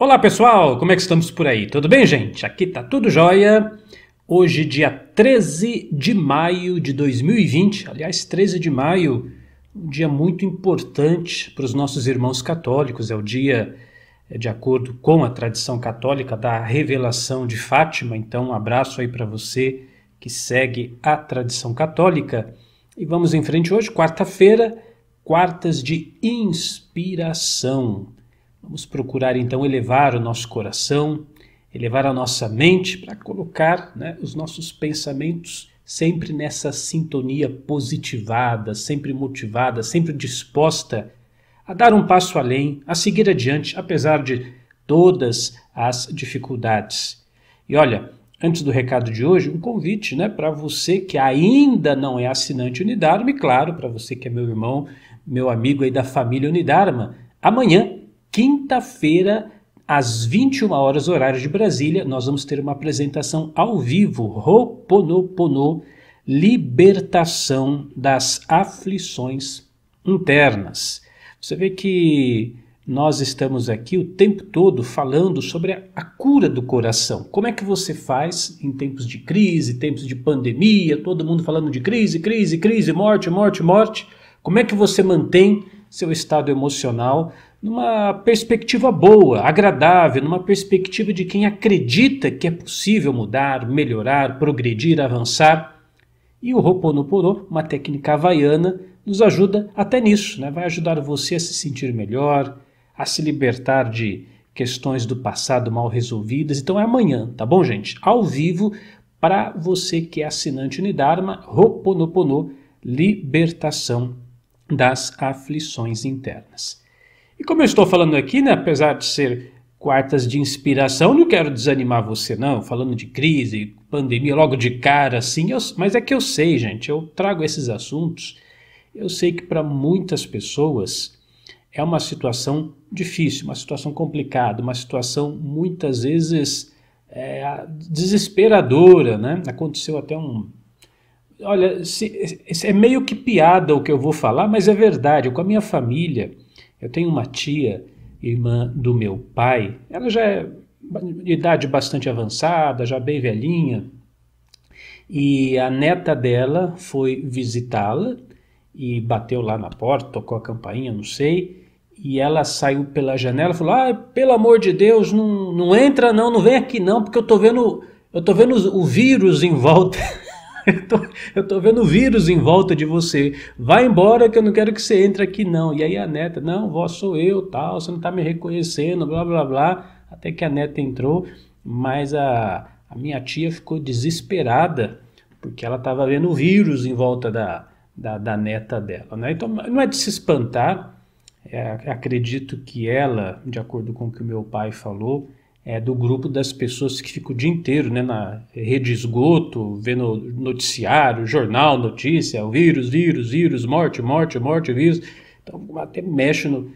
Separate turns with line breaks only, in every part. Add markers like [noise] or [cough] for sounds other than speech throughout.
Olá pessoal, como é que estamos por aí? Tudo bem, gente? Aqui tá tudo jóia. Hoje, dia 13 de maio de 2020, aliás, 13 de maio, um dia muito importante para os nossos irmãos católicos. É o dia, é, de acordo com a tradição católica, da revelação de Fátima. Então, um abraço aí para você que segue a tradição católica. E vamos em frente hoje, quarta-feira, quartas de inspiração. Vamos procurar então elevar o nosso coração, elevar a nossa mente para colocar né, os nossos pensamentos sempre nessa sintonia positivada, sempre motivada, sempre disposta a dar um passo além, a seguir adiante, apesar de todas as dificuldades. E olha, antes do recado de hoje, um convite né, para você que ainda não é assinante Unidarma, e claro, para você que é meu irmão, meu amigo aí da família Unidarma, amanhã quinta-feira, às 21 horas, horário de Brasília, nós vamos ter uma apresentação ao vivo, Roponopono, Libertação das Aflições Internas. Você vê que nós estamos aqui o tempo todo falando sobre a, a, cura do coração. Como é que você faz em tempos de crise, tempos de pandemia, todo mundo falando de crise, crise, crise, morte, morte, morte. Como é que você mantém seu estado emocional numa perspectiva boa, agradável, numa perspectiva de quem acredita que é possível mudar, melhorar, progredir, avançar. E o Ho'oponopono, uma técnica havaiana, nos ajuda até nisso, né? vai ajudar você a se sentir melhor, a se libertar de questões do passado mal resolvidas. Então é amanhã, tá bom, gente? Ao vivo, para você que é assinante Unidarma, Ho'oponopono, libertação das aflições internas. E como eu estou falando aqui, né, apesar de ser quartas de inspiração, não quero desanimar você, não, falando de crise, pandemia, logo de cara, assim, eu, mas é que eu sei, gente, eu trago esses assuntos, eu sei que para muitas pessoas é uma situação difícil, uma situação complicada, uma situação muitas vezes é, desesperadora, né? Aconteceu até um. Olha, se, é meio que piada o que eu vou falar, mas é verdade. Eu, com a minha família, eu tenho uma tia, irmã do meu pai, ela já é de idade bastante avançada, já bem velhinha, e a neta dela foi visitá-la e bateu lá na porta, tocou a campainha, não sei, e ela saiu pela janela e falou: ah, pelo amor de Deus, não, não entra não, não vem aqui não, porque eu tô vendo, eu tô vendo o vírus em volta. [laughs] [laughs] eu, tô, eu tô vendo vírus em volta de você. Vai embora que eu não quero que você entre aqui, não. E aí a neta, não, vó, sou eu, tal, você não tá me reconhecendo, blá, blá, blá. Até que a neta entrou, mas a, a minha tia ficou desesperada, porque ela estava vendo vírus em volta da, da, da neta dela. Né? Então, não é de se espantar, é, acredito que ela, de acordo com o que o meu pai falou, é, do grupo das pessoas que ficam o dia inteiro né, na rede esgoto, vendo noticiário, jornal, notícia, vírus, vírus, vírus, morte, morte, morte, vírus. Então, até mexe no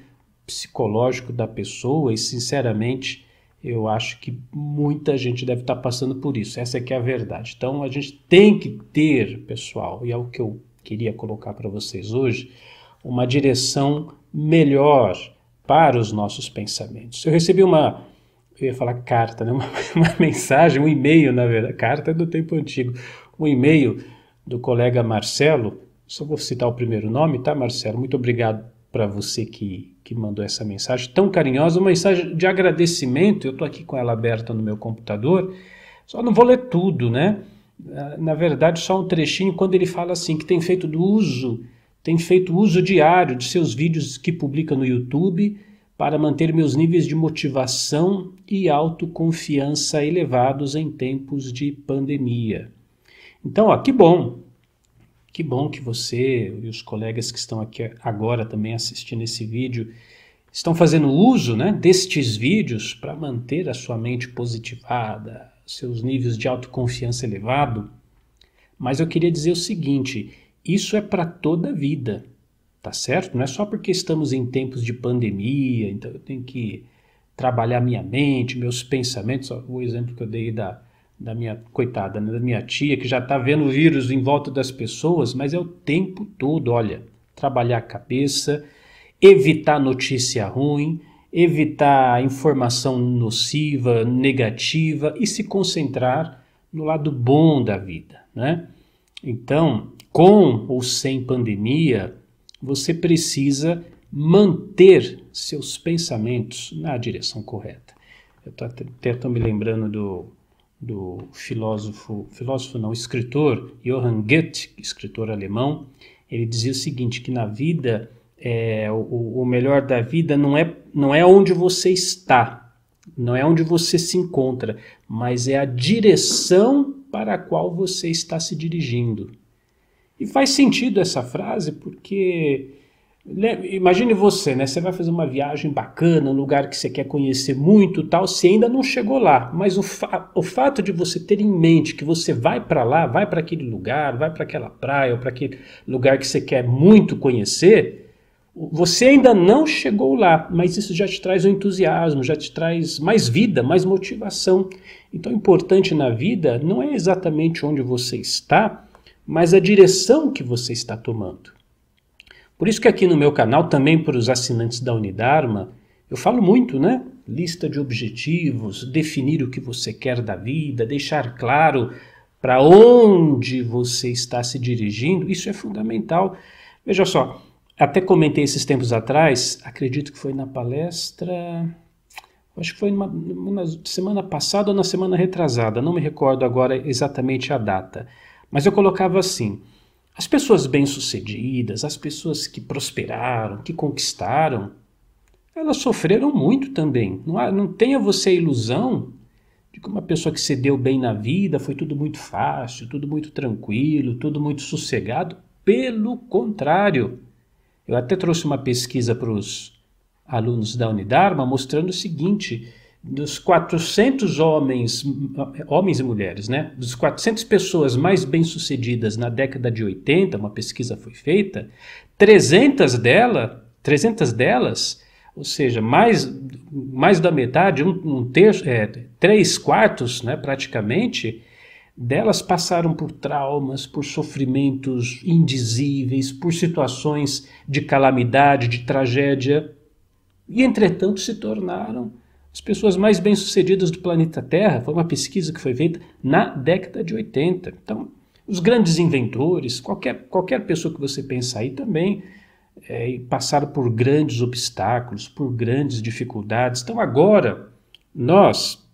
psicológico da pessoa e, sinceramente, eu acho que muita gente deve estar passando por isso. Essa é que é a verdade. Então, a gente tem que ter, pessoal, e é o que eu queria colocar para vocês hoje, uma direção melhor para os nossos pensamentos. Eu recebi uma eu ia falar carta, né? [laughs] uma, uma mensagem, um e-mail, na verdade, carta é do tempo antigo, um e-mail do colega Marcelo, só vou citar o primeiro nome, tá, Marcelo? Muito obrigado para você que, que mandou essa mensagem tão carinhosa, uma mensagem de agradecimento. Eu estou aqui com ela aberta no meu computador, só não vou ler tudo, né? Na verdade, só um trechinho, quando ele fala assim, que tem feito do uso, tem feito uso diário de seus vídeos que publica no YouTube para manter meus níveis de motivação e autoconfiança elevados em tempos de pandemia. Então, ó, que bom, que bom que você e os colegas que estão aqui agora também assistindo esse vídeo estão fazendo uso né, destes vídeos para manter a sua mente positivada, seus níveis de autoconfiança elevado. Mas eu queria dizer o seguinte: isso é para toda a vida tá certo? Não é só porque estamos em tempos de pandemia, então eu tenho que trabalhar minha mente, meus pensamentos. O exemplo que eu dei da, da minha coitada, né, da minha tia, que já está vendo o vírus em volta das pessoas, mas é o tempo todo, olha, trabalhar a cabeça, evitar notícia ruim, evitar informação nociva, negativa e se concentrar no lado bom da vida, né? Então, com ou sem pandemia, você precisa manter seus pensamentos na direção correta. Eu tô até estou me lembrando do, do filósofo, filósofo não, escritor Johann Goethe, escritor alemão, ele dizia o seguinte, que na vida, é, o, o melhor da vida não é, não é onde você está, não é onde você se encontra, mas é a direção para a qual você está se dirigindo. E faz sentido essa frase porque Imagine você, né? Você vai fazer uma viagem bacana, um lugar que você quer conhecer muito, tal. Você ainda não chegou lá, mas o, fa o fato de você ter em mente que você vai para lá, vai para aquele lugar, vai para aquela praia ou para aquele lugar que você quer muito conhecer, você ainda não chegou lá, mas isso já te traz um entusiasmo, já te traz mais vida, mais motivação. Então, o importante na vida não é exatamente onde você está, mas a direção que você está tomando. Por isso que aqui no meu canal, também para os assinantes da Unidarma, eu falo muito, né? Lista de objetivos, definir o que você quer da vida, deixar claro para onde você está se dirigindo, isso é fundamental. Veja só, até comentei esses tempos atrás, acredito que foi na palestra, acho que foi numa, numa semana passada ou na semana retrasada, não me recordo agora exatamente a data, mas eu colocava assim: as pessoas bem-sucedidas, as pessoas que prosperaram, que conquistaram, elas sofreram muito também. Não, há, não tenha você a ilusão de que uma pessoa que se deu bem na vida foi tudo muito fácil, tudo muito tranquilo, tudo muito sossegado. Pelo contrário. Eu até trouxe uma pesquisa para os alunos da Unidarma mostrando o seguinte: dos 400 homens, homens e mulheres, né, dos 400 pessoas mais bem-sucedidas na década de 80, uma pesquisa foi feita, 300 dela, 300 delas, ou seja, mais, mais da metade, um, um terço, é, três quartos, né, praticamente, delas passaram por traumas, por sofrimentos indizíveis, por situações de calamidade, de tragédia, e entretanto se tornaram as pessoas mais bem-sucedidas do planeta Terra, foi uma pesquisa que foi feita na década de 80. Então, os grandes inventores, qualquer, qualquer pessoa que você pensar aí também, é, passaram por grandes obstáculos, por grandes dificuldades. Então, agora, nós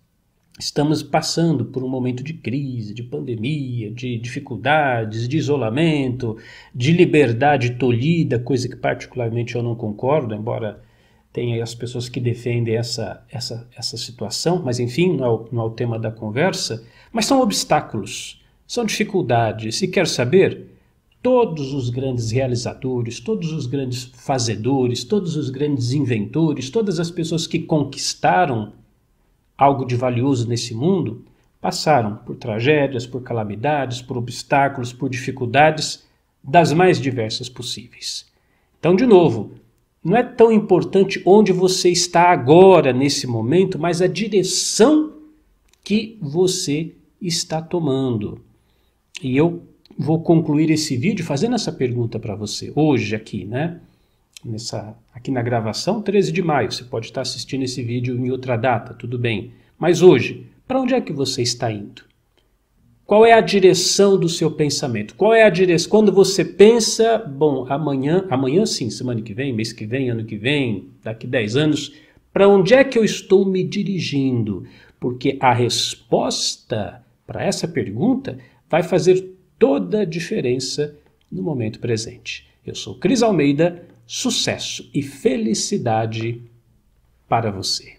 estamos passando por um momento de crise, de pandemia, de dificuldades, de isolamento, de liberdade tolhida, coisa que particularmente eu não concordo, embora tem as pessoas que defendem essa, essa, essa situação, mas enfim, não é, o, não é o tema da conversa. Mas são obstáculos, são dificuldades. E quer saber? Todos os grandes realizadores, todos os grandes fazedores, todos os grandes inventores, todas as pessoas que conquistaram algo de valioso nesse mundo, passaram por tragédias, por calamidades, por obstáculos, por dificuldades das mais diversas possíveis. Então, de novo, não é tão importante onde você está agora, nesse momento, mas a direção que você está tomando. E eu vou concluir esse vídeo fazendo essa pergunta para você, hoje aqui, né? Nessa, aqui na gravação, 13 de maio. Você pode estar assistindo esse vídeo em outra data, tudo bem. Mas hoje, para onde é que você está indo? Qual é a direção do seu pensamento? Qual é a direção? Quando você pensa, bom, amanhã, amanhã sim, semana que vem, mês que vem, ano que vem, daqui 10 anos, para onde é que eu estou me dirigindo? Porque a resposta para essa pergunta vai fazer toda a diferença no momento presente. Eu sou Cris Almeida, sucesso e felicidade para você.